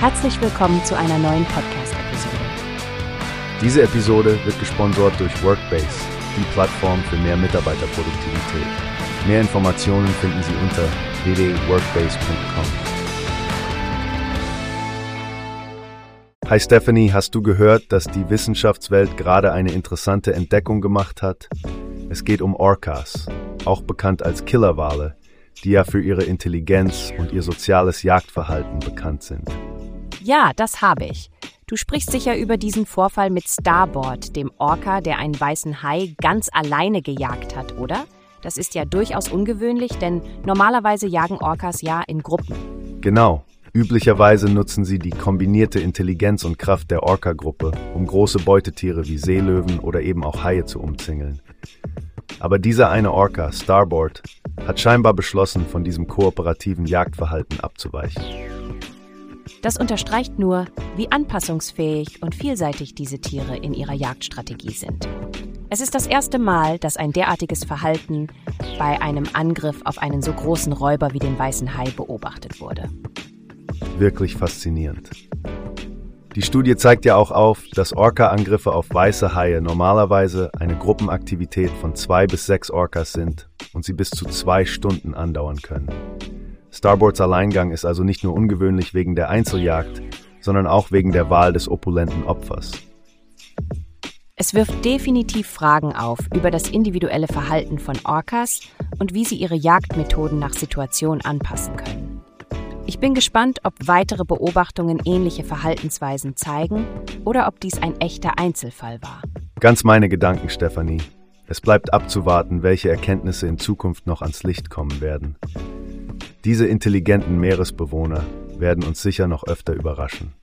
Herzlich willkommen zu einer neuen Podcast-Episode. Diese Episode wird gesponsert durch Workbase, die Plattform für mehr Mitarbeiterproduktivität. Mehr Informationen finden Sie unter www.workbase.com. Hi Stephanie, hast du gehört, dass die Wissenschaftswelt gerade eine interessante Entdeckung gemacht hat? Es geht um Orcas, auch bekannt als Killerwale, die ja für ihre Intelligenz und ihr soziales Jagdverhalten bekannt sind. Ja, das habe ich. Du sprichst sicher über diesen Vorfall mit Starboard, dem Orca, der einen weißen Hai ganz alleine gejagt hat, oder? Das ist ja durchaus ungewöhnlich, denn normalerweise jagen Orcas ja in Gruppen. Genau. Üblicherweise nutzen sie die kombinierte Intelligenz und Kraft der Orca-Gruppe, um große Beutetiere wie Seelöwen oder eben auch Haie zu umzingeln. Aber dieser eine Orca, Starboard, hat scheinbar beschlossen, von diesem kooperativen Jagdverhalten abzuweichen. Das unterstreicht nur, wie anpassungsfähig und vielseitig diese Tiere in ihrer Jagdstrategie sind. Es ist das erste Mal, dass ein derartiges Verhalten bei einem Angriff auf einen so großen Räuber wie den weißen Hai beobachtet wurde. Wirklich faszinierend. Die Studie zeigt ja auch auf, dass Orca-Angriffe auf weiße Haie normalerweise eine Gruppenaktivität von zwei bis sechs Orcas sind und sie bis zu zwei Stunden andauern können. Starboards Alleingang ist also nicht nur ungewöhnlich wegen der Einzeljagd, sondern auch wegen der Wahl des opulenten Opfers. Es wirft definitiv Fragen auf über das individuelle Verhalten von Orcas und wie sie ihre Jagdmethoden nach Situation anpassen können. Ich bin gespannt, ob weitere Beobachtungen ähnliche Verhaltensweisen zeigen oder ob dies ein echter Einzelfall war. Ganz meine Gedanken, Stefanie. Es bleibt abzuwarten, welche Erkenntnisse in Zukunft noch ans Licht kommen werden. Diese intelligenten Meeresbewohner werden uns sicher noch öfter überraschen.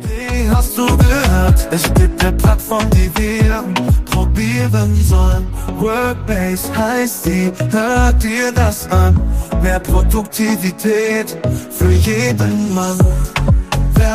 Wie hast du gehört? Es gibt eine Plattform, die wir probieren sollen. Workbase heißt sie, hört dir das an. Mehr Produktivität für jeden Mann.